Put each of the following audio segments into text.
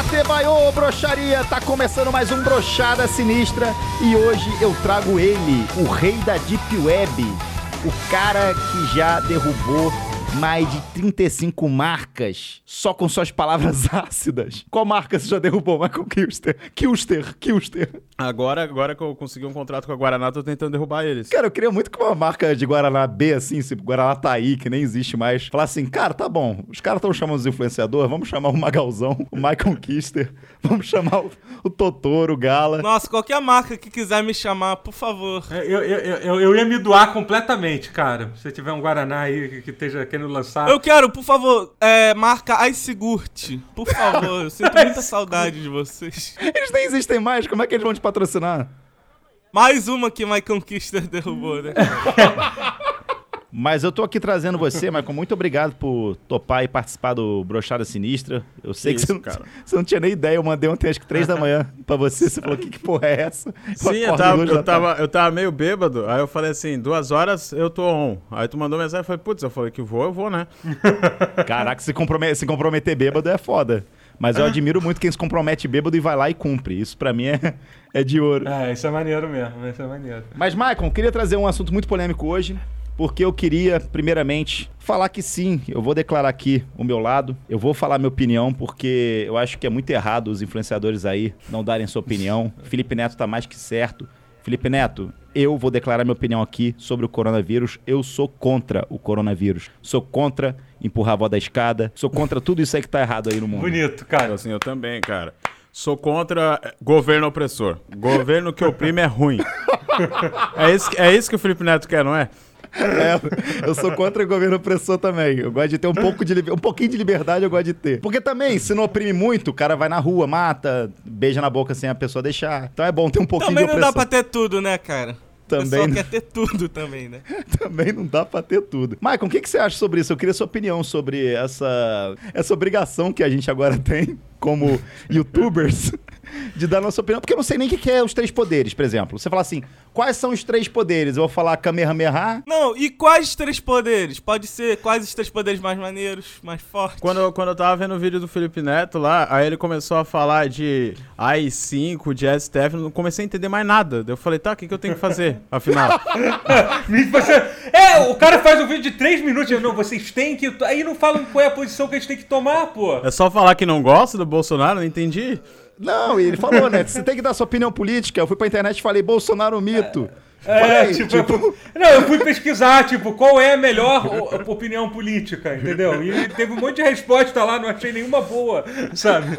Atebaiô, broxaria! Tá começando mais um Brochada Sinistra e hoje eu trago ele, o rei da Deep Web, o cara que já derrubou mais de 35 marcas só com suas palavras ácidas. Qual marca você já derrubou, Michael Kilster? Kilster, Kilster. Agora, agora que eu consegui um contrato com a Guaraná, tô tentando derrubar eles. Cara, eu queria muito que uma marca de Guaraná B, assim, tipo Guaraná Taí, que nem existe mais, falar assim, cara, tá bom, os caras estão chamando os influenciadores, vamos chamar o Magalzão, o Michael Kister, vamos chamar o, o Totoro, o Gala. Nossa, qualquer marca que quiser me chamar, por favor. É, Eu, eu, eu, eu ia me doar completamente, cara. Se tiver um Guaraná aí que, que esteja querendo lançar. Eu quero, por favor, é, marca Icegurt. Por favor, eu sinto muita saudade de vocês. Eles nem existem mais, como é que eles vão te patrocinar? Mais uma que My Conquister derrubou, né? Mas eu tô aqui trazendo você, Michael. Muito obrigado por topar e participar do Brochada Sinistra. Eu sei que, Que você, isso, não, cara. você não tinha nem ideia. Eu mandei ontem, acho que três da manhã pra você. Você falou: que, que porra é essa? Sim, eu tava, eu, tava, eu tava meio bêbado. Aí eu falei assim, duas horas eu tô on. Aí tu mandou mensagem e falei, putz, eu falei que vou, eu vou, né? Caraca, se, comprome- se comprometer bêbado é foda. Mas eu admiro muito quem se compromete bêbado e vai lá e cumpre. Isso pra mim é, é de ouro. É, isso é maneiro mesmo, isso é maneiro. Mas, Michael, queria trazer um assunto muito polêmico hoje, porque eu queria, primeiramente, falar que sim, eu vou declarar aqui o meu lado, eu vou falar minha opinião, porque eu acho que é muito errado os influenciadores aí não darem sua opinião. Felipe Neto tá mais que certo. Felipe Neto, eu vou declarar minha opinião aqui sobre o coronavírus. Eu sou contra o coronavírus. Sou contra empurrar a avó da escada. Sou contra tudo isso aí que tá errado aí no mundo. Bonito, cara. Assim, eu também, cara. Sou contra eh, governo opressor. Governo que oprime é ruim. É isso, é isso que o Felipe Neto quer, não é? É, eu sou contra o governo opressor também. Eu gosto de ter um pouco de um pouquinho de liberdade, eu gosto de ter. Porque também, se não oprime muito, o cara vai na rua, mata, beija na boca sem a pessoa deixar. Então é bom ter um pouquinho Também de não opressão. dá pra ter tudo, né, cara? Também não. quer ter tudo também, né? Também não dá pra ter tudo. Maicon, o que, que você acha sobre isso? Eu queria sua opinião sobre essa, essa obrigação que a gente agora tem como youtubers de dar nossa opinião. Porque eu não sei nem o que, que é os três poderes, por exemplo. Você fala assim, quais são os três poderes? Eu vou falar Kamehameha. Não, e quais três poderes? Pode ser quais os três poderes mais maneiros, mais fortes? Quando, eu- quando eu tava vendo o vídeo do Felipe Neto lá, aí ele começou a falar de AI5, de STF, não comecei a entender mais nada. Daí eu falei, tá, o que, que eu tenho que fazer, afinal? É, o cara faz um vídeo de 3 minutos. eu, Não, vocês têm que. Aí não falam qual é a posição que a gente tem que tomar, pô. É só falar que não gosta do Bolsonaro? Não entendi. Não, e ele falou, né? Você tem que dar sua opinião política. Eu fui pra internet e falei, Bolsonaro mito. É, Falei, tipo, eu fui- não, eu fui pesquisar, tipo, qual é a melhor opinião política, entendeu? E teve um monte de resposta lá, não achei nenhuma boa, sabe?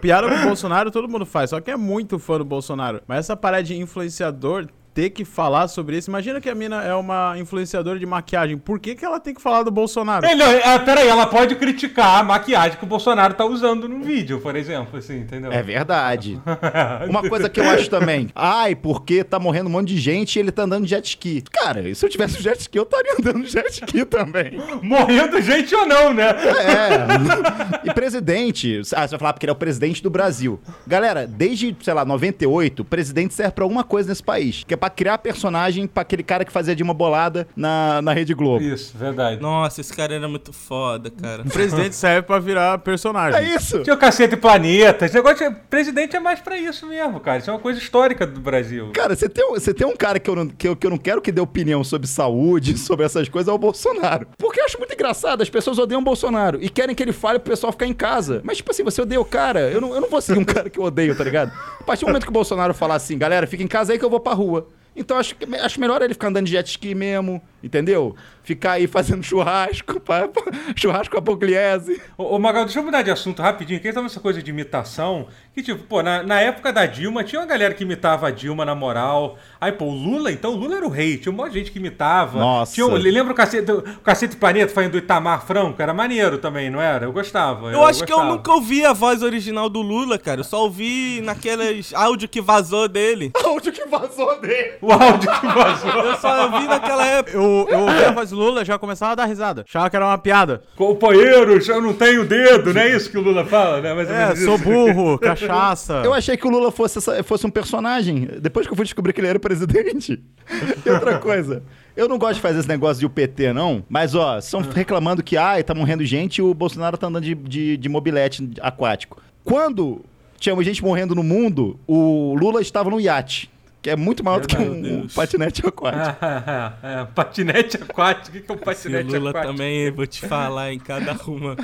Piada com o Bolsonaro todo mundo faz, só que é muito fã do Bolsonaro. Mas essa parada de influenciador ter que falar sobre isso. Imagina que a mina é uma influenciadora de maquiagem. Por que, que ela tem que falar do Bolsonaro? É, não, é, peraí, ela pode criticar a maquiagem que o Bolsonaro tá usando no vídeo, por exemplo, assim, entendeu? É verdade. Uma coisa que eu acho também. Ai, porque tá morrendo um monte de gente e ele tá andando de jet ski. Cara, e se eu tivesse um jet ski, eu estaria andando jet ski também. Morrendo gente ou não, né? É. E presidente. Ah, você vai falar porque ele é o presidente do Brasil. Galera, desde, sei lá, 98, o presidente serve pra alguma coisa nesse país. Que é pra criar personagem pra aquele cara que fazia de uma bolada na, na Rede Globo. Isso, verdade. Nossa, esse cara era muito foda, cara. O presidente serve pra virar personagem. É isso. Tinha o Cacete Planeta, esse negócio de presidente é mais pra isso mesmo, cara. Isso é uma coisa histórica do Brasil. Cara, você tem, um- você tem um cara que eu, não, que, eu, que eu não quero que dê opinião sobre saúde, sobre essas coisas, é o Bolsonaro. Porque eu acho muito engraçado, as pessoas odeiam o Bolsonaro e querem que ele fale pro pessoal ficar em casa. Mas, tipo assim, você odeia o cara, eu não, eu não vou seguir um cara que eu odeio, tá ligado? A partir do momento que o Bolsonaro falar assim, galera, fica em casa aí que eu vou pra rua. Então acho, que- acho melhor ele ficar andando de jet ski mesmo, entendeu? Ficar aí fazendo churrasco, pra, churrasco a Pugliese. Ô, ô Magal, deixa eu mudar de assunto rapidinho, que tava essa coisa de imitação, que tipo, pô, na, na época da Dilma, tinha uma galera que imitava a Dilma na moral. Aí, pô, o Lula, então, o Lula era o rei, tinha um monte de gente que imitava. Nossa. Tinha, um- lembra o Cacete, o Cacete Planeta fazendo do Itamar Franco? Era maneiro também, não era? Eu gostava. Eu acho que eu gostava. nunca ouvi a voz original do Lula, cara. Eu só ouvi naqueles áudio que vazou dele. Áudio que vazou dele. O áudio que vazou. Eu só ouvi naquela É, Eu, eu ouvi a voz do Lula já começava a dar risada. Achava que era uma piada. Companheiros, eu não tenho dedo, não é isso que o Lula fala, né? Mais ou É, menos sou burro, cachaça. Eu achei que o Lula fosse, essa- fosse um personagem. Depois que eu fui descobrir que ele era o presidente. E outra coisa. Eu não gosto de fazer esse negócio de UPT, não. Mas, ó, estão reclamando que, ai, tá morrendo gente e o Bolsonaro tá andando de, de, de mobilete aquático. Quando tinha gente morrendo no mundo, o Lula estava no iate. Que é muito maior do que um, um patinete aquático. Ah, é, patinete aquático. O que que é um patinete Lula aquático? também, vou te falar, em cada uma.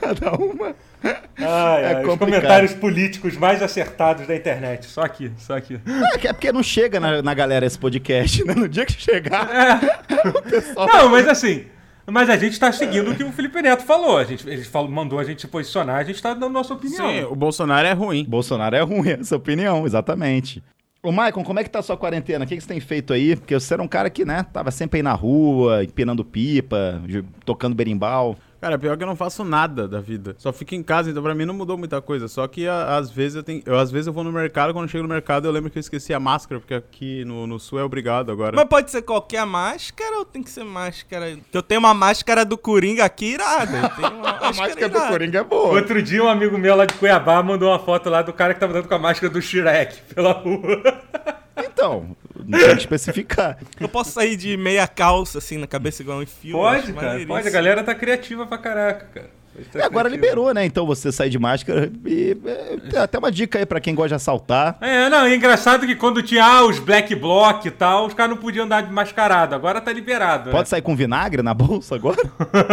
Cada uma. Ai, É ai, os comentários políticos mais acertados da internet. Só aqui, só aqui. É, que- é porque não chega na, na galera esse podcast, né? No dia que chegar, o pessoal. Não, mas assim. Mas a gente tá seguindo o que o Felipe Neto falou. A gente, ele falou, mandou a gente se posicionar, a gente tá dando nossa opinião. Sim, o Bolsonaro é ruim. Bolsonaro é ruim, essa opinião, exatamente. Ô, Maicon, como é que tá a sua quarentena? O que, que você tem feito aí? Porque você era um cara que, né, tava sempre aí na rua, empinando pipa, tocando berimbau. Cara, pior que eu não faço nada da vida. Só fico em casa, então pra mim não mudou muita coisa. Só que a- às vezes eu tenho. Eu, às vezes eu vou no mercado, quando eu chego no mercado, eu lembro que eu esqueci a máscara, porque aqui no, no sul é obrigado agora. Mas pode ser qualquer máscara ou tem que ser máscara? Que eu tenho uma máscara do Coringa aqui irada. A máscara, máscara do. Coringa é boa. Outro dia, um amigo meu lá de Cuiabá mandou uma foto lá do cara que tava dando com a máscara do Shrek pela rua. Então, não tem que especificar. Eu posso sair de meia calça, assim, na cabeça igual um filme. Pode, cara, pode. A galera tá criativa pra caraca, cara. Tá E agora liberou, né? Então você sair de máscara e é, tem até uma dica aí pra quem gosta de assaltar. É, não, é engraçado que quando tinha ah, os black bloc e tal, os caras não podiam andar de mascarado. Agora tá liberado. né? Pode sair com vinagre na bolsa agora?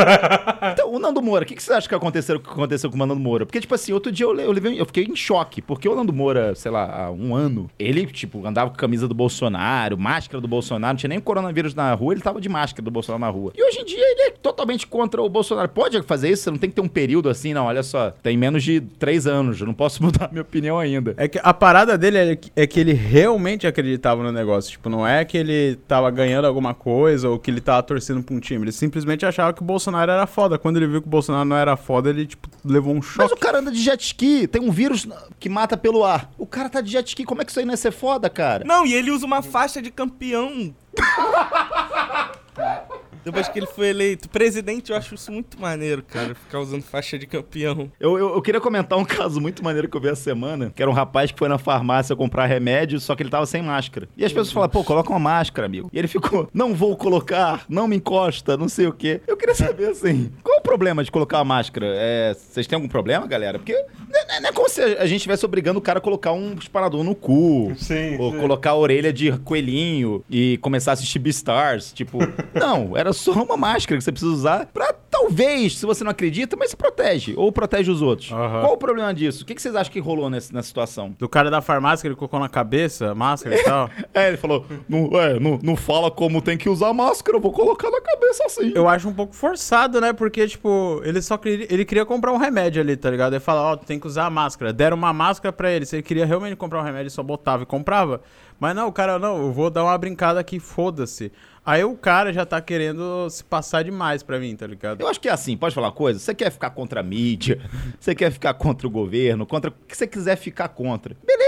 o Nando Moura, o que, que você acha que aconteceu, aconteceu com o Nando Moura? Porque, tipo assim, outro dia eu, eu, levei, eu fiquei em choque, porque o Nando Moura, sei lá, há um ano, ele, tipo, andava com camisa do Bolsonaro, máscara do Bolsonaro, não tinha nem coronavírus na rua, ele tava de máscara do Bolsonaro na rua. E hoje em dia ele é totalmente contra o Bolsonaro. Pode fazer isso? Você não tem que ter um período assim, não, olha só, tem menos de três anos, eu não posso mudar minha opinião ainda. É que a parada dele é que, é que ele realmente acreditava no negócio. Tipo, não é que ele tava ganhando alguma coisa ou que ele tava torcendo pra um time. Ele simplesmente achava que o Bolsonaro era foda. Quando ele viu que o Bolsonaro não era foda, ele, tipo, levou um Mas choque. o cara anda de jet ski, tem um vírus que mata pelo ar. O cara tá de jet ski, como é que isso aí não ia ser foda, cara? Não, e ele usa uma faixa de campeão. Depois que ele foi eleito presidente, eu acho isso muito maneiro, cara. Ficar usando faixa de campeão. Eu, eu, eu queria comentar um caso muito maneiro que eu vi essa semana, que era um rapaz que foi na farmácia comprar remédio, só que ele tava sem máscara. E as pessoas falaram, pô, coloca uma máscara, amigo. E ele ficou, não vou colocar, não me encosta, não sei o quê. Eu queria saber, assim, qual o problema de colocar a máscara? É, vocês têm algum problema, galera? Porque é, não é como se a gente estivesse obrigando o cara a colocar um disparador no cu. Sim, Ou sim. colocar a orelha de coelhinho e começar a assistir Beastars. Tipo, não, era só uma máscara que você precisa usar pra talvez, se você não acredita, mas se protege. Ou protege os outros. Aham. Qual o problema disso? O que vocês acham que rolou nesse- nessa situação? Do cara da farmácia que ele colocou na cabeça, a máscara e tal. É, ele falou: não, é, não, não fala como tem que usar máscara, eu vou colocar na cabeça assim. Eu acho um pouco forçado, né? Porque, tipo, ele só queria, ele queria comprar um remédio ali, tá ligado? Ele fala, ó, tu tem que usar máscara. Deram uma máscara pra ele. Se ele queria realmente comprar um remédio, ele só botava e comprava. Mas não, o cara, não, eu vou dar uma brincada aqui, foda-se. Aí o cara já tá querendo se passar demais pra mim, tá ligado? Eu acho que é assim, pode falar uma coisa? Você quer ficar contra a mídia, você quer ficar contra o governo, contra o que você quiser ficar contra. Beleza,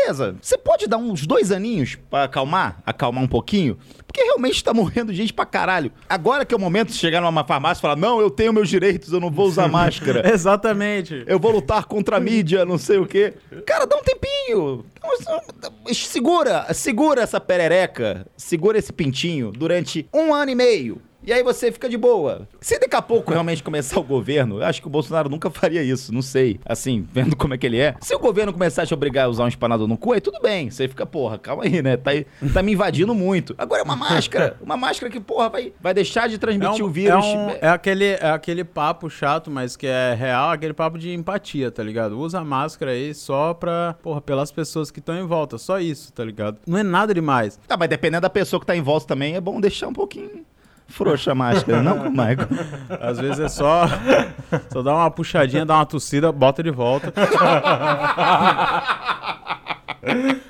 você pode dar uns dois aninhos pra acalmar, acalmar um pouquinho, porque realmente tá morrendo gente pra caralho. Agora que é o momento de chegar numa farmácia e falar, não, eu tenho meus direitos, eu não vou usar máscara. Exatamente. Eu vou lutar contra a mídia, não sei o quê. Cara, dá um tempinho. Segura, segura essa perereca, segura esse pintinho durante um ano e meio. E aí você fica de boa. Se daqui a pouco realmente começar o governo, eu acho que o Bolsonaro nunca faria isso, não sei. Assim, vendo como é que ele é. Se o governo começar a te obrigar a usar um espanador no cu, aí tudo bem. Você fica, porra, calma aí, né? Tá, tá me invadindo muito. Agora é uma máscara. Uma máscara que, porra, vai, vai deixar de transmitir um- o vírus. É, um- é aquele, é aquele papo chato, mas que é real, aquele papo de empatia, tá ligado? Usa a máscara aí só pra, porra, pelas pessoas que estão em volta, só isso, tá ligado? Não é nada demais. Tá, mas dependendo da pessoa que tá em volta também, é bom deixar um pouquinho frouxa a máscara, não, Michael? Às vezes é só, só dar uma puxadinha, dar uma tossida, bota de volta.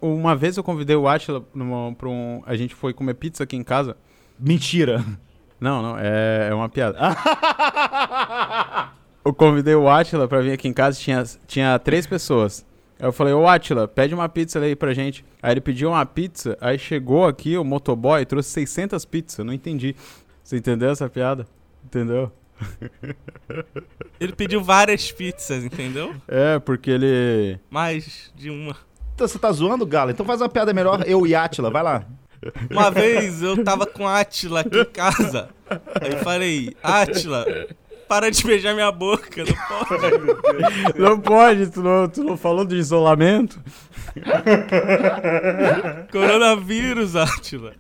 Uma vez eu convidei o Atila pra um. A gente foi comer pizza aqui em casa. Mentira. Não, não, é, é uma piada. Eu convidei o Atila pra vir aqui em casa, tinha, tinha três pessoas. Aí eu falei, ô Atila, pede uma pizza aí pra gente. Aí ele pediu uma pizza, aí chegou aqui o motoboy trouxe 600 pizzas, não entendi. Você entendeu essa piada? Entendeu? Ele pediu várias pizzas, entendeu? É, porque ele... Mais de uma. Então você tá zoando, Gala? Então faz uma piada melhor, eu e Atila, vai lá. Uma vez eu tava com a Atila aqui em casa. Aí eu falei, Atila, para de beijar minha boca, não pode. Não pode, tu não, tu não falou de isolamento? Coronavírus, Atila.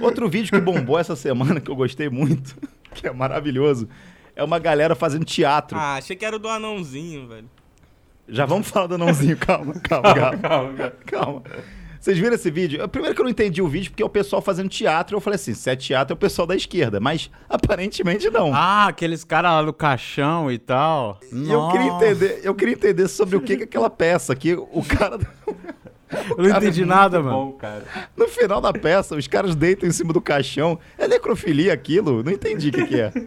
Outro vídeo que bombou essa semana, que eu gostei muito, que é maravilhoso, é uma galera fazendo teatro. Ah, achei que era o do anãozinho, velho. Já vamos falar do anãozinho, calma, calma, calma. Calma, cara. Calma. Vocês viram esse vídeo? Primeiro que eu não entendi o vídeo, porque é o pessoal fazendo teatro. Eu falei assim, se é teatro é o pessoal da esquerda. Mas aparentemente não. Ah, aqueles caras lá do caixão e tal. Eu queria entender, eu queria entender sobre o que que é aquela peça, que o cara Eu não entendi nada, mano. Bom, cara. no final da peça, os caras deitam em cima do caixão. É necrofilia aquilo? Não entendi o que, que é.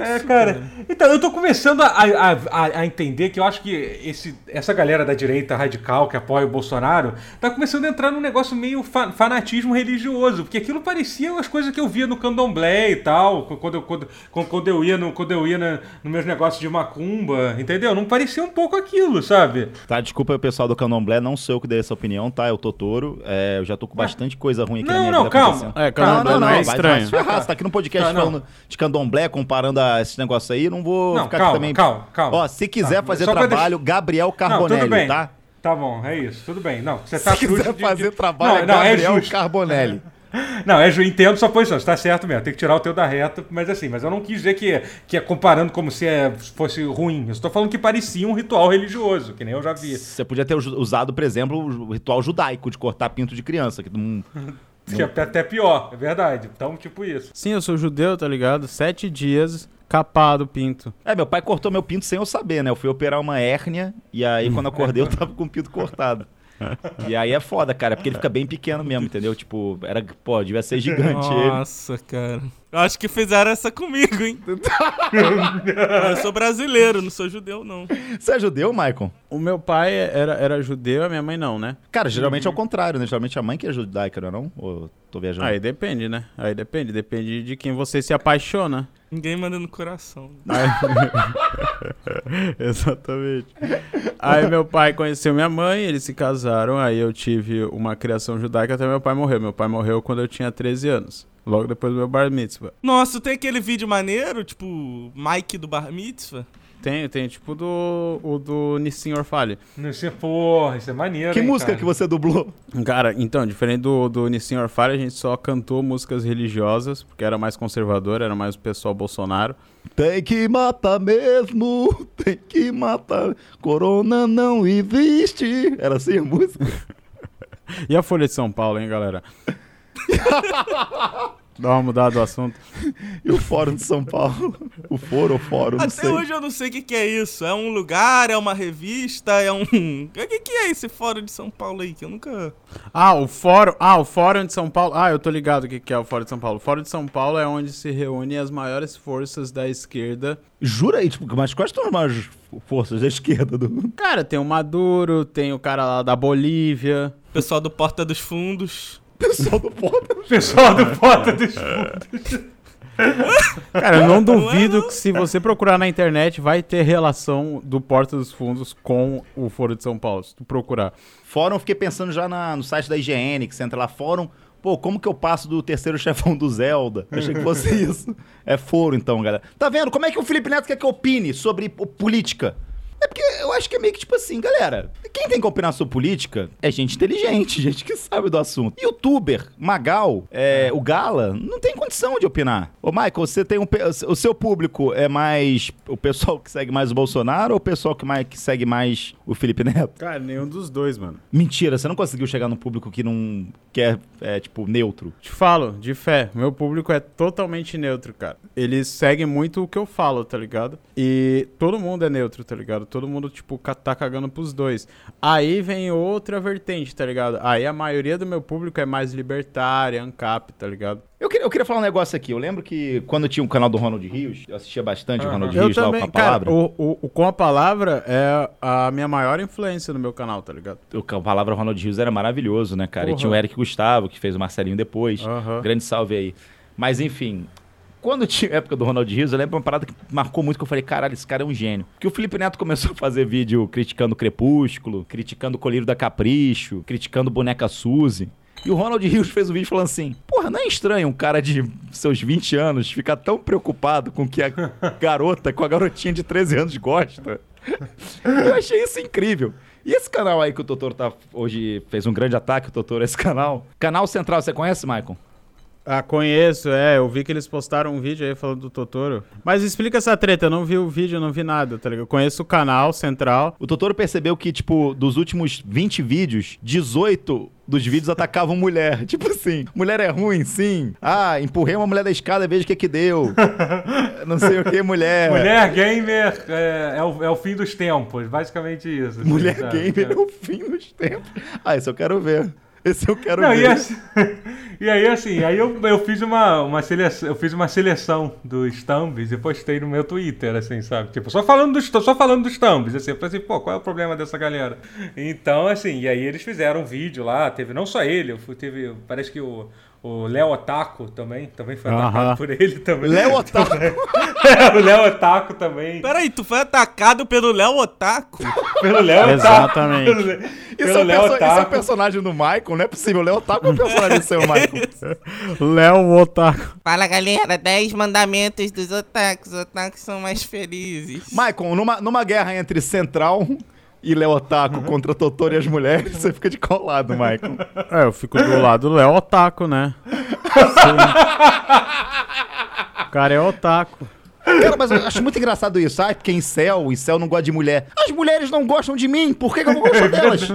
É, cara. Então, eu tô começando a, a, a- a entender que eu acho que esse, essa galera da direita radical que apoia o Bolsonaro tá começando a entrar num negócio meio fa- fanatismo religioso. Porque aquilo parecia as coisas que eu via no candomblé e tal, quando eu, quando, quando eu ia, no, quando eu ia na, nos meus negócios de macumba, entendeu? Não parecia um pouco aquilo, sabe? Tá, desculpa o pessoal do Candomblé, não sou eu que dei essa opinião, tá? Eu tô touro. É, eu já tô com bastante coisa ruim aqui na Não, minha não, vida calma. acontecendo. É, Candomblé não, é vai- estranho. Vai, se ferrar, você tá aqui no podcast Tá, não. falando de candomblé, comparando a esses negócios aí, não vou Não, ficar calma, aqui também. calma, calma. Ó, se quiser Tá, fazer trabalho, Gabriel Não, Carbonelli, tudo bem. tá? Tá bom, é isso, tudo bem. Não, você Se tá quiser justo de- fazer de- trabalho, é não, não, é Gabriel justo. Carbonelli. Não, é, entendo sua posição, você tá certo mesmo, tem que tirar o teu da reta, mas assim, mas eu não quis dizer que, que é comparando como se é, fosse ruim. Eu estou falando que parecia um ritual religioso, que nem eu já vi. Você podia ter us- usado, por exemplo, o ritual judaico de cortar pinto de criança. Que não... Que é até pior, é verdade. Então, tipo isso. Sim, eu sou judeu, tá ligado? Sete dias, capado o pinto. É, meu pai cortou meu pinto sem eu saber, né? Eu fui operar uma hérnia e aí quando eu acordei eu tava com o pinto cortado. E aí é foda, cara, porque ele fica bem pequeno mesmo, entendeu? Tipo, era, pô, devia ser gigante ele. Nossa, cara. Eu acho que fizeram essa comigo, hein? eu sou brasileiro, não sou judeu, não. Você é judeu, Maicon? O meu pai era, era judeu, a minha mãe não, né? Cara, geralmente é o contrário, né? Geralmente a mãe que é judaica, não é não? Ou eu tô viajando? Aí depende, né? Aí depende, depende de quem você se apaixona. Ninguém manda no coração. Aí... Exatamente. Aí meu pai conheceu minha mãe, eles se casaram, aí eu tive uma criação judaica até meu pai morreu. Meu pai morreu quando eu tinha 13 anos, logo depois do meu bar mitzvah. Nossa, tem aquele vídeo maneiro, tipo, Mike do Bar Mitzvah? Tem, tem tipo do, o do Nissim Orfale. Isso é, porra, isso é maneiro. Que hein, música cara? que você dublou? Cara, então, diferente do, do Nissim Orfale, a gente só cantou músicas religiosas, porque era mais conservador, era mais o pessoal Bolsonaro. Tem que matar mesmo, tem que matar. Corona não existe. Era assim a música? E a Folha de São Paulo, hein, galera? Dá uma mudada do assunto. E o Fórum de São Paulo? O Foro ou Fórum, Até sei. hoje eu não sei o que, que é isso. É um lugar, é uma revista, é um. O que, que é esse fórum de São Paulo aí? Que eu nunca. Ah, o fórum. Ah, o fórum de São Paulo. Ah, eu tô ligado o que, que é o fórum de São Paulo. O fórum de São Paulo é onde se reúnem as maiores forças da esquerda. Jura aí, tipo, mas quais são as maiores forças da esquerda do. Cara, tem o Maduro, tem o cara lá da Bolívia. Pessoal do Porta dos Fundos. Pessoal do Porta. Pessoal do Porta dos Fundos. Cara, eu não Não é, duvido não. que se você procurar na internet vai ter relação do Porta dos Fundos com o Foro de São Paulo, se tu procurar. Fórum, eu fiquei pensando já na- no site da IGN, que você entra lá, fórum. Pô, como que eu passo do terceiro chefão do Zelda? Achei que fosse isso. É foro, então, galera. Tá vendo? Como é que o Felipe Neto quer que eu opine sobre política? É porque eu acho que é meio que tipo assim, galera. Quem tem que opinar sobre política é gente inteligente, gente que sabe do assunto. Youtuber, Magal, é, o Gala, não tem condição de opinar. Ô, Michael, você tem um. O seu público é mais o pessoal que segue mais o Bolsonaro ou o pessoal que, mais, que segue mais o Felipe Neto? Cara, nenhum dos dois, mano. Mentira, você não conseguiu chegar num público que não quer, é, tipo, neutro. Te falo, de fé, meu público é totalmente neutro, cara. Eles seguem muito o que eu falo, tá ligado? E todo mundo é neutro, tá ligado? Todo mundo tipo, tá cagando pros dois. Aí vem outra vertente, tá ligado? Aí a maioria do meu público é mais libertária, ANCAP, tá ligado? Eu queria, eu queria falar um negócio aqui. Eu lembro que quando tinha o canal do Ronald Rios, eu assistia bastante o Aham. Ronald Eu Rios lá também, com a cara, palavra. o, o, o Com a Palavra é a minha maior influência no meu canal, tá ligado? O, a palavra Ronald Rios era maravilhoso, né, cara? E Porra. tinha o Eric Gustavo, que fez o Marcelinho depois. Aham. Grande salve aí. Mas enfim, quando tinha a época do Ronald Rios, eu lembro uma parada que marcou muito que eu falei, caralho, esse cara é um gênio. Que o Felipe Neto começou a fazer vídeo criticando o Crepúsculo, criticando o Colírio da Capricho, criticando Boneca Suzy. E o Ronald Rios fez um vídeo falando assim: Porra, não é estranho um cara de seus 20 anos ficar tão preocupado com o que a garota, com a garotinha de 13 anos gosta? Eu achei isso incrível. E esse canal aí que o Totoro tá hoje fez um grande ataque, o Totoro, esse canal. Canal Central, você conhece, Michael? Ah, conheço, é. Eu vi que eles postaram um vídeo aí falando do Totoro. Mas explica essa treta, eu não vi o vídeo, eu não vi nada, tá ligado? Eu conheço o canal central. O Totoro percebeu que, tipo, dos últimos 20 vídeos, 18 dos vídeos atacavam mulher. Tipo assim, mulher é ruim, sim. Ah, empurrei uma mulher da escada, veja o que que deu. Não sei o que, mulher. Mulher gamer é, é, o, é o fim dos tempos, basicamente isso. assim, Mulher sabe? gamer é o fim dos tempos. Ah, esse eu quero ver. Esse eu quero Não, e, ver. e aí, assim, aí eu, eu fiz uma, uma seleção, eu fiz uma seleção dos thumbs e postei no meu Twitter, assim, sabe? Tipo, só falando dos, só falando dos thumbs, assim, eu falei assim, pô, qual é o problema dessa galera? Então, assim, e aí eles fizeram um vídeo lá, teve não só ele, eu fui- teve, parece que o o Léo Otaku também, também foi atacado por ele também. Léo Otaku. É, o Léo Otaku também. Peraí, tu foi atacado pelo Léo Otaku? Pelo Léo Otaku. Exatamente. Pelo, Isso, pelo é o Léo perso- isso é o Otaku. personagem do Michael, não é possível. O Léo Otaku é o personagem do seu Michael. Léo Otaku. Fala galera, 10 mandamentos dos otakus. Otakus são mais felizes. Michael, numa, numa guerra entre Central e Léo Otaku contra Totoro e as mulheres, você fica de qual lado, Michael? É, eu fico do lado do Léo Otaku, né? Sim. O cara é otaku. Cara, mas eu acho muito engraçado isso. Ah, porque em céu, em céu não gosta de mulher. As mulheres não gostam de mim, por que, que eu vou gostar delas?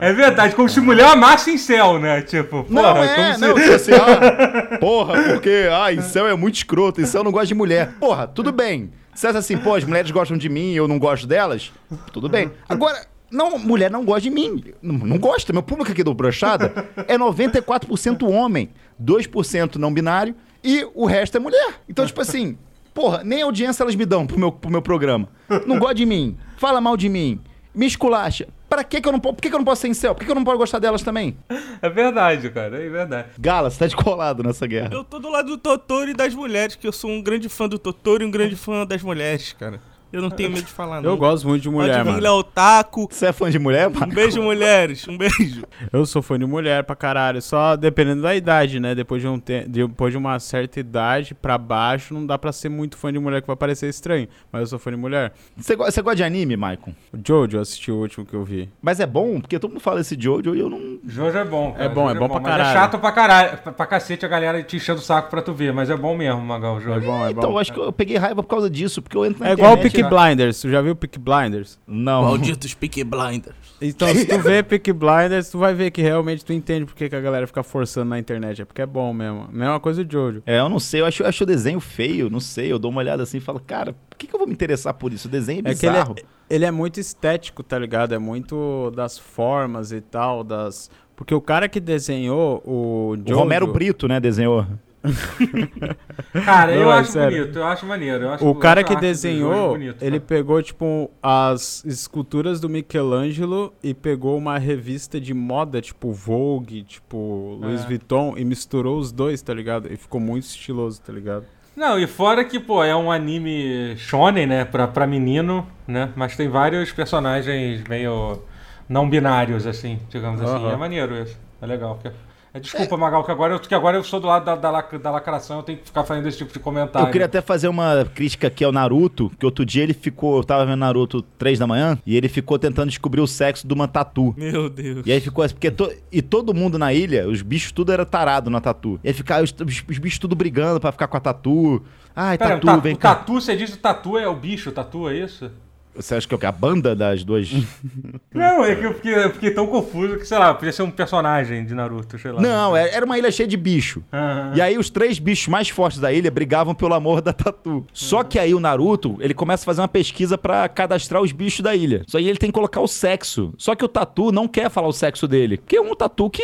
É verdade, como se mulher amasse em céu, né? Tipo, Não porra, é, como se... não, tipo assim, ah, porra, porque, ah, em céu é muito escroto, em céu não gosta de mulher. Porra, tudo bem. Se é assim, pô, as mulheres gostam de mim e eu não gosto delas, tudo bem. Agora, não, mulher não gosta de mim. Não, não gosta. Meu público aqui do Brochada é 94% homem, 2% não binário e o resto é mulher. Então, tipo assim, porra, nem audiência elas me dão pro meu, pro meu programa. Não gosta de mim, fala mal de mim, me esculacha. Pra que, que eu não posso. Por que, que eu não posso ser em céu? Por que, que eu não posso gostar delas também? É verdade, cara, é verdade. Gala, você tá descolado nessa guerra. Eu tô do lado do Totoro e das mulheres, que eu sou um grande fã do Totoro e um grande fã das mulheres, cara. Eu não tenho medo de falar, não. Eu gosto muito de mulher, Pode vir, mano. Léo Otaku. Você é fã de mulher, Um mano? beijo, mulheres. Um beijo. Eu sou fã de mulher pra caralho. Só dependendo da idade, né? Depois de, um te... Depois de uma certa idade pra baixo, não dá pra ser muito fã de mulher que vai parecer estranho. Mas eu sou fã de mulher. Você, go- você gosta de anime, Maicon? O Jojo, eu assisti o último que eu vi. Mas é bom, porque todo mundo fala esse Jojo e eu não. Jojo é bom, cara. É bom, Jojo é bom pra mas caralho. É chato pra caralho, pra, cacete a galera te enchendo o saco pra tu ver, mas é bom mesmo, Magal, o Jojo. É bom, é então, bom. eu acho que eu peguei raiva por causa disso, porque eu entro na É igual o Peaky Blinders. Tu já viu o Peaky Blinders? Não. Malditos Peaky Blinders. Então, se tu vê Peaky Blinders, tu vai ver que realmente tu entende porque que a galera fica forçando na internet. É porque é bom mesmo. Mesma coisa do Jojo. É, eu não sei, eu acho, eu acho o desenho feio, não sei. Eu dou uma olhada assim e falo, cara, por que, que eu vou me interessar por isso? O desenho é É que ele é, bizarro. ele é muito estético, tá ligado? É muito das formas e tal, das... Porque o cara que desenhou o O Jojo... Romero Brito, né, desenhou. Cara, eu Não, é acho sério. bonito, eu acho maneiro. eu acho- O eu cara que Jojo desenhou, bonito, ele pegou, tipo, as esculturas do Michelangelo e pegou uma revista de moda, tipo Vogue, tipo Louis É. Vuitton, e misturou os dois, tá ligado? E ficou muito estiloso, tá ligado? Não, e fora que, pô, é um anime shonen, né, pra, pra menino, né, mas tem vários personagens meio não binários, assim, digamos assim. Aham. É maneiro isso, é legal. porque- é, desculpa, Magal, que agora, eu, que agora eu sou do lado da, da, da lacração, eu tenho que ficar fazendo esse tipo de comentário. Eu queria até fazer uma crítica aqui ao Naruto, que outro dia ele ficou, eu tava vendo Naruto 3 da manhã, e ele ficou tentando descobrir o sexo de uma tatu. Meu Deus. E aí ficou assim, porque to- e todo mundo na ilha, os bichos tudo era tarado na tatu. E aí ficava os, os- os bichos tudo brigando pra ficar com a tatu. Ai, Pera, tatu, o, ta- vem o cá. tatu, você diz o tatu é o bicho, o tatu é isso? Você acha que é o quê? A banda das duas. Não, é que eu fiquei, eu fiquei tão confuso que, sei lá, podia ser um personagem de Naruto, sei lá. Não, é- era uma ilha cheia de bicho. Aham. E aí os três bichos mais fortes da ilha brigavam pelo amor da Tatu. Só que aí o Naruto, ele começa a fazer uma pesquisa pra cadastrar os bichos da ilha. Só aí ele tem que colocar o sexo. Só que o Tatu não quer falar o sexo dele. Porque é um Tatu que...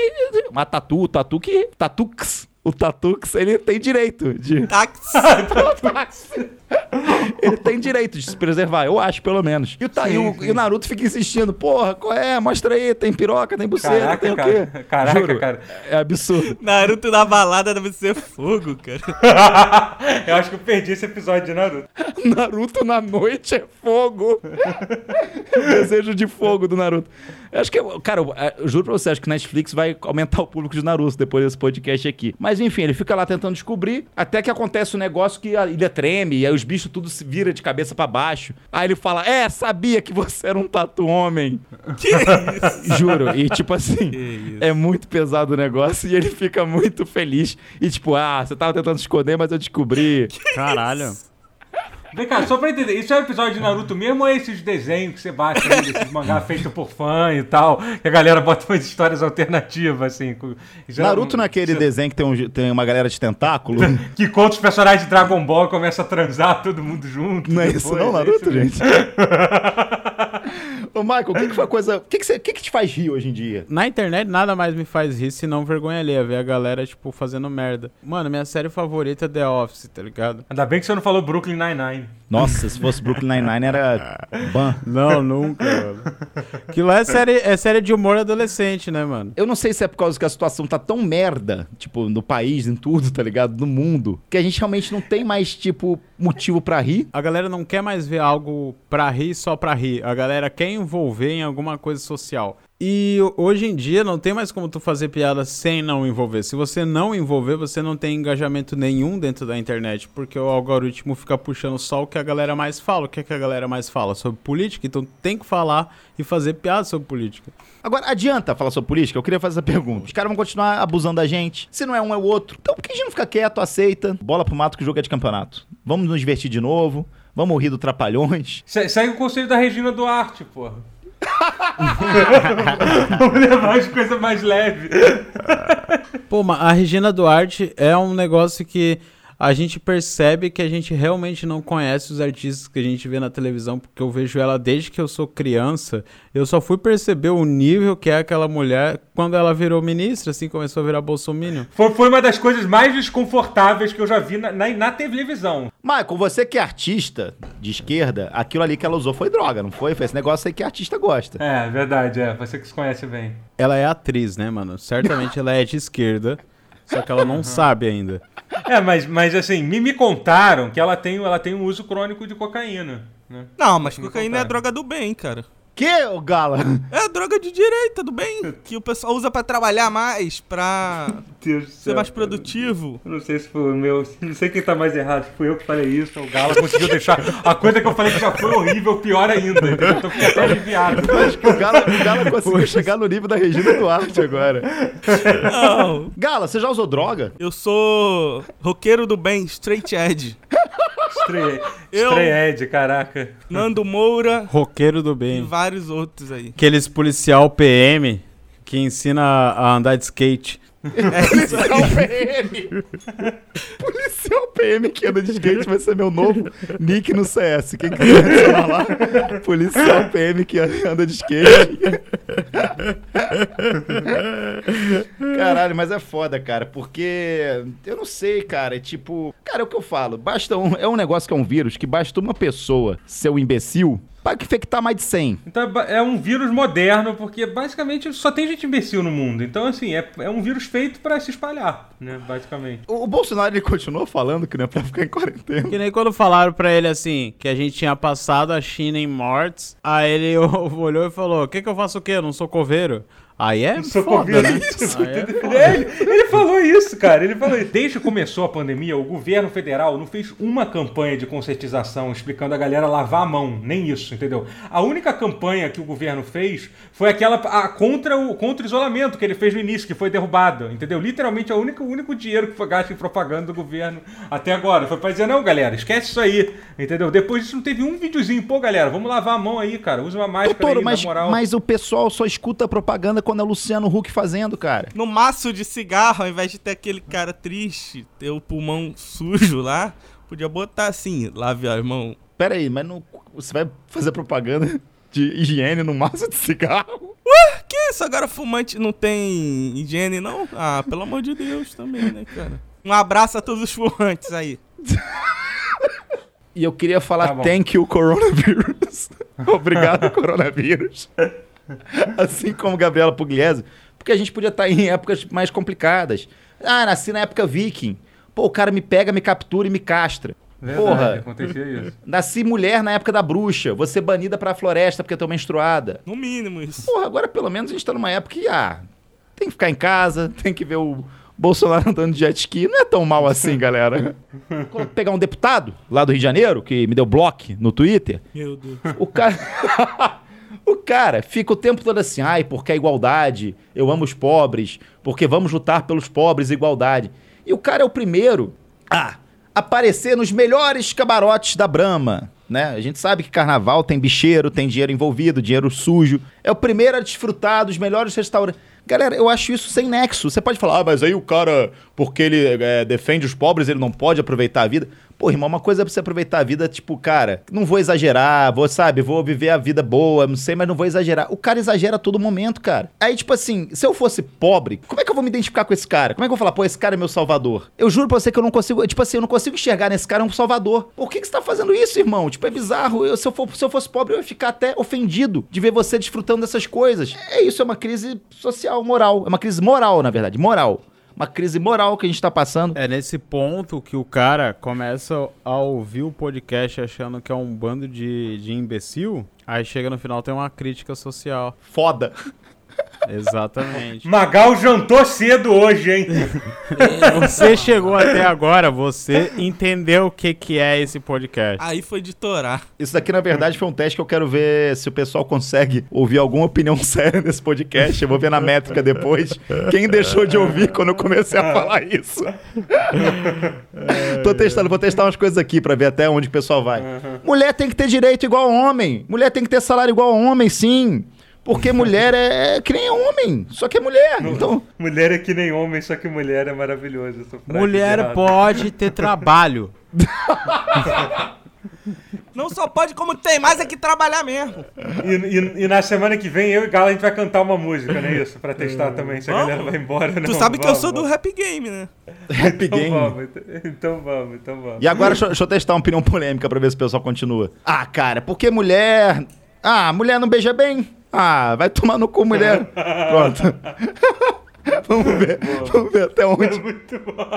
Uma Tatu, o Tatu que... Tatux. O Tatux, ele tem direito de... Táxi. Ele tem direito de se preservar, eu acho, pelo menos. E o, Ta- Sim, e o- sim. e o Naruto fica insistindo, porra, qual é? Mostra aí, tem piroca, tem buceta, tem Caraca, o quê? cara. Caraca, Juro, cara. É absurdo. Naruto na balada deve ser fogo, cara. eu acho que eu perdi esse episódio de Naruto. Naruto na noite é fogo. o desejo de fogo do Naruto. Eu acho que, cara, eu, eu juro pra você, acho que Netflix vai aumentar o público de Naruto depois desse podcast aqui. Mas enfim, ele fica lá tentando descobrir, até que acontece um negócio que a ilha treme, e aí os bichos tudo se vira de cabeça pra baixo. Aí ele fala: É, sabia que você era um tatu homem. Que isso? Juro. E tipo assim, Que isso. é muito pesado o negócio e ele fica muito feliz. E tipo, ah, você tava tentando esconder, mas eu descobri. Caralho. Vem cá, só pra entender, isso é um episódio de Naruto mesmo ou é esses desenhos que você baixa aí, desses mangá feitos por fã e tal, que a galera bota umas histórias alternativas, assim? isso é Naruto um- naquele isso- desenho que tem, um- tem uma galera de tentáculo. Que conta os personagens de Dragon Ball e começa a transar todo mundo junto. Não é isso não, é Naruto, isso mesmo. gente? Ô, Michael, o que, que foi a coisa... O que, que, que, que te faz rir hoje em dia? Na internet nada mais me faz rir senão vergonha alheia, ver a galera, tipo, fazendo merda. Mano, minha série favorita é The Office, tá ligado? Ainda bem que você não falou Brooklyn Nine-Nine. Nossa, se fosse Brooklyn Nine-Nine era ban. Não, nunca, mano. Aquilo lá é série, é série de humor adolescente, né, mano? Eu não sei se é por causa que a situação tá tão merda, tipo, no país, em tudo, tá ligado? No mundo, que a gente realmente não tem mais, tipo, motivo pra rir. A galera não quer mais ver algo pra rir só pra rir. A galera quer envolver em alguma coisa social. E hoje em dia não tem mais como tu fazer piada sem não envolver. Se você não envolver, você não tem engajamento nenhum dentro da internet, porque o algoritmo fica puxando só o que a galera mais fala. O que, é que a galera mais fala? Sobre política? Então tem que falar e fazer piada sobre política. Agora, adianta falar sobre política? Eu queria fazer essa pergunta. Os caras vão continuar abusando da gente. Se não é um, é o outro. Então por que a gente não fica quieto, aceita? Bola pro mato que o jogo é de campeonato. Vamos nos divertir de novo. Vamos rir do Trapalhões. Se- Segue o conselho da Regina Duarte, porra. Vamos levar as coisas mais leves. Pô, mas a Regina Duarte é um negócio que a gente percebe que a gente realmente não conhece os artistas que a gente vê na televisão, porque eu vejo ela desde que eu sou criança. Eu só fui perceber o nível que é aquela mulher quando ela virou ministra, assim, começou a virar bolsominion. Foi, foi uma das coisas mais desconfortáveis que eu já vi na, na, na televisão. Michael, você que é artista de esquerda, aquilo ali que ela usou foi droga, não foi? Foi esse negócio aí que artista gosta. É, verdade, é. Você que se conhece bem. Ela é atriz, né, mano? Certamente ela é de esquerda, só que ela não sabe ainda. É, mas, mas assim, me, me contaram que ela tem, ela tem um uso crônico de cocaína. Né? Não, mas Me cocaína é contaram. droga do bem, cara. Que, ô Gala? É droga de direita do bem. Que o pessoal usa pra trabalhar mais, pra Deus ser mais produtivo. Eu não sei se foi o meu. Não sei quem tá mais errado. Se fui eu que falei isso, ou o Gala conseguiu deixar. A coisa que eu falei que já foi horrível, pior ainda. Entendeu? Eu tô ficando até aliviado. Acho que o Gala, o Gala conseguiu chegar no nível da Regina Duarte agora. Não, Gala, você já usou droga? eu sou roqueiro do bem, straight edge. Stray, Eu- Stray Ed, caraca. Nando Moura Roqueiro do e bem. vários outros aí. Aqueles policial PM que ensina a andar de skate. Policial PM. Policial PM que anda de skate vai ser meu novo nick no CS. Quem quiser adicionar lá, policial PM que anda de skate. Caralho, mas é foda, cara, porque eu não sei, cara, é tipo, cara, é o que eu falo, basta um, é um negócio que é um vírus que basta uma pessoa ser um imbecil pra infectar mais de 100. Então é é um vírus moderno, porque basicamente só tem gente imbecil no mundo. Então, assim, é, é um vírus feito pra se espalhar, né? Basicamente. O, o Bolsonaro ele continuou falando que não é pra ficar em quarentena. Que nem quando falaram pra ele assim, que a gente tinha passado a China em mortes. Aí ele olhou e falou: O que, que eu faço o quê? Eu não sou coveiro. Aí é foda, né? isso. Aí é foda. É, ele, ele falou isso, cara. Ele falou isso. Desde que começou a pandemia, o governo federal não fez uma campanha de conscientização explicando a galera lavar a mão. Nem isso, entendeu? A única campanha que o governo fez foi aquela a, contra, o, contra o isolamento que ele fez no início, que foi derrubado, entendeu? Literalmente é o único, o único dinheiro que foi gasto em propaganda do governo até agora. Foi pra dizer, não, galera, esquece isso aí, entendeu? Depois disso não teve um videozinho. Pô, galera, vamos lavar a mão aí, cara. Usa uma máscara Totoro, aí, mas, na moral. mas o pessoal só escuta propaganda quando é o Luciano Huck fazendo, cara. No maço de cigarro, ao invés de ter aquele cara triste, ter o pulmão sujo lá, podia botar assim, lave as mãos. Pera aí, mas não, você vai fazer propaganda de higiene no maço de cigarro? Que isso? Agora fumante não tem higiene, não? Ah, pelo amor de Deus também, né, cara? Um abraço a todos os fumantes aí. E eu queria falar Tá bom. thank you, coronavírus. Obrigado, coronavírus. Assim como Gabriela Pugliese. Porque a gente podia estar em épocas mais complicadas. Ah, nasci na época viking. Pô, o cara me pega, me captura e me castra. Verdade, Porra, acontecia isso. nasci mulher na época da bruxa. Vou ser banida pra floresta porque eu tô menstruada. No mínimo isso. Porra, agora pelo menos a gente tá numa época que, ah, tem que ficar em casa, tem que ver o Bolsonaro andando de jet ski. Não é tão mal assim, galera. Pegar um deputado lá do Rio de Janeiro, que me deu bloco no Twitter, Meu Deus. o cara. o cara fica o tempo todo assim, ai, porque a igualdade, eu amo os pobres, porque vamos lutar pelos pobres, igualdade. E o cara é o primeiro a aparecer nos melhores camarotes da Brahma. Né? A gente sabe que carnaval tem bicheiro, tem dinheiro envolvido, dinheiro sujo. É o primeiro a desfrutar dos melhores restaurantes. Galera, eu acho isso sem nexo. Você pode falar, ah, mas aí o cara, porque ele é, defende os pobres, ele não pode aproveitar a vida. Pô, irmão, uma coisa é você aproveitar a vida, tipo, cara, não vou exagerar, vou, sabe, vou viver a vida boa, não sei, mas não vou exagerar. O cara exagera a todo momento, cara. Aí, tipo assim, se eu fosse pobre, como é que eu vou me identificar com esse cara? Como é que eu vou falar, pô, esse cara é meu salvador? Eu juro pra você que eu não consigo, tipo assim, eu não consigo enxergar nesse cara um salvador. Por que, que você tá fazendo isso, irmão? Tipo, é bizarro. Eu, se, eu for, se eu fosse pobre, eu ia ficar até ofendido de ver você desfrutando dessas coisas. É isso, é uma crise social, moral. É uma crise moral, na verdade, moral. Uma crise moral que a gente tá passando. É nesse ponto que o cara começa a ouvir o podcast achando que é um bando de, de imbecil, aí chega no final tem uma crítica social. Foda. Exatamente. Magal jantou cedo hoje, hein? Você chegou até agora, você entendeu o que, que é esse podcast. Aí foi de torar. Isso daqui, na verdade, foi um teste que eu quero ver se o pessoal consegue ouvir alguma opinião séria nesse podcast. Eu vou ver na métrica depois quem deixou de ouvir quando eu comecei a falar isso. Tô testando, vou testar umas coisas aqui pra ver até onde o pessoal vai. Mulher tem que ter direito igual homem. Mulher tem que ter salário igual homem, sim. Porque mulher é, é que nem homem, só que é mulher. Então, Mulher é que nem homem, só que mulher é maravilhoso. Mulher pode ter trabalho. Não só pode, como tem mais é que trabalhar mesmo. E, e- e na semana que vem eu e Gala a gente vai cantar uma música, não é isso? Pra testar também, se a Vamos. galera vai embora. Tu não. sabe que eu Vamos, sou do vamos. rap game, né? rap Então game. vamos, então- então vamos, então vamos. E agora deixa, deixa eu testar uma opinião polêmica pra ver se o pessoal continua. Ah, cara, porque mulher. Ah, mulher não beija bem? Ah, vai tomar no cu, mulher. Pronto. vamos ver. Vamos ver até onde. Muito bom.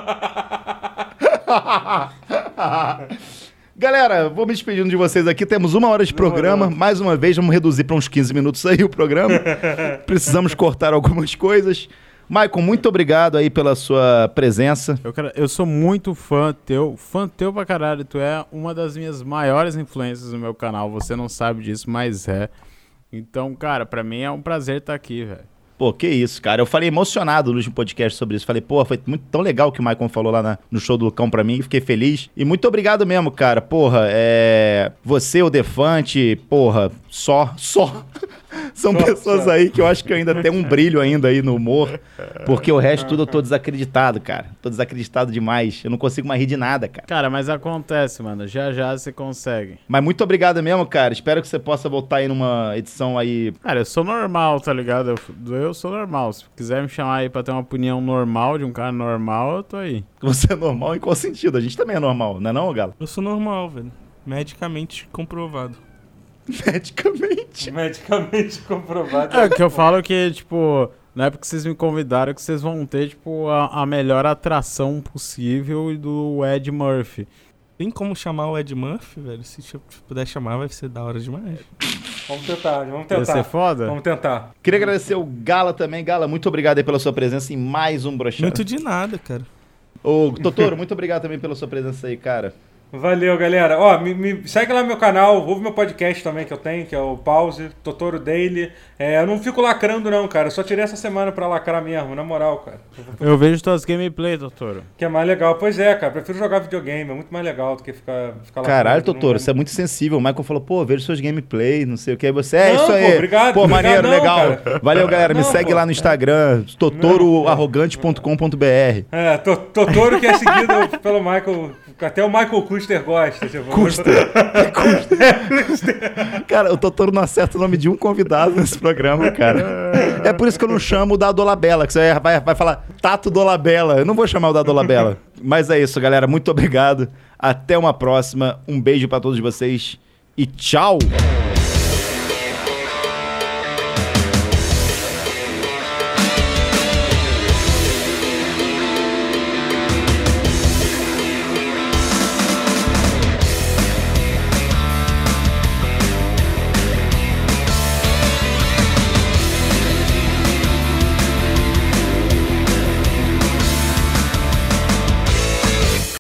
Galera, vou me despedindo de vocês aqui. Temos uma hora de programa. Mais uma vez, vamos reduzir para uns 15 minutos aí o programa. Precisamos cortar algumas coisas. Maicon, muito obrigado aí pela sua presença. Eu, quero- eu sou muito fã teu, fã teu pra caralho. Tu é uma das minhas maiores influências no meu canal. Você não sabe disso, mas é. Então, cara, pra mim é um prazer estar aqui, velho. Pô, que isso, cara. Eu falei emocionado no último podcast sobre isso. Falei, pô, foi muito tão legal o que o Maicon falou lá na- no show do Lucão pra mim. Fiquei feliz. E muito obrigado mesmo, cara. Porra, é. Você, o Defante, porra, só, só. São pessoas aí que eu acho que ainda tem um brilho ainda aí no humor. Porque o resto tudo eu tô desacreditado, cara. Tô desacreditado demais. Eu não consigo mais rir de nada, cara. Cara, mas acontece, mano. Já já você consegue. Mas muito obrigado mesmo, cara. Espero que você possa voltar aí numa edição aí. Cara, eu sou normal, tá ligado? Eu, eu sou normal. Se quiser me chamar aí pra ter uma opinião normal de um cara normal, eu tô aí. Você é normal em qual sentido? A gente também é normal, não é não, Galo? Eu sou normal, velho. Medicamente comprovado. Medicamente. Medicamente comprovado. É, que eu falo que, tipo, na época que vocês me convidaram, que vocês vão ter, tipo, a, a melhor atração possível do Ed Murphy. Tem como chamar o Ed Murphy, velho? Se puder chamar, vai ser da hora demais. Vamos tentar, vamos tentar. ser foda? Vamos tentar. Queria agradecer o Gala também. Gala, muito obrigado aí pela sua presença em mais um brochado. Muito de nada, cara. Ô, Totoro, muito obrigado também pela sua presença aí, cara. Valeu, galera. Ó, me, me segue lá no meu canal, ouve meu podcast também que eu tenho, que é o Pause, Totoro Daily. É, eu não fico lacrando não, cara. Eu só tirei essa semana pra lacrar mesmo, na moral, cara. Eu vejo tuas gameplay, doutor. Que é mais legal. Pois é, cara. Prefiro jogar videogame, é muito mais legal do que ficar, ficar lacrando. Caralho, Totoro, você é muito sensível. O Michael falou, pô, vejo seus gameplays, não sei o que. Aí você, é Não, isso pô, aí. obrigado, Pô, obrigado, maneiro, não, legal. cara. Valeu, galera. Me Não, segue pô. lá no Instagram, totoroarrogante.com.br. É, to- Totoro que é seguido pelo Michael. Até o Michael Custer gosta. Tipo, Custer. Cara, o Totoro não acerta o nome de um convidado nesse programa, cara. É por isso que eu não chamo o da Dolabella, que você vai, vai falar Tato Dolabella. Eu não vou chamar o da Dolabella. Mas é isso, galera. Muito obrigado. Até uma próxima. Um beijo pra todos vocês e tchau!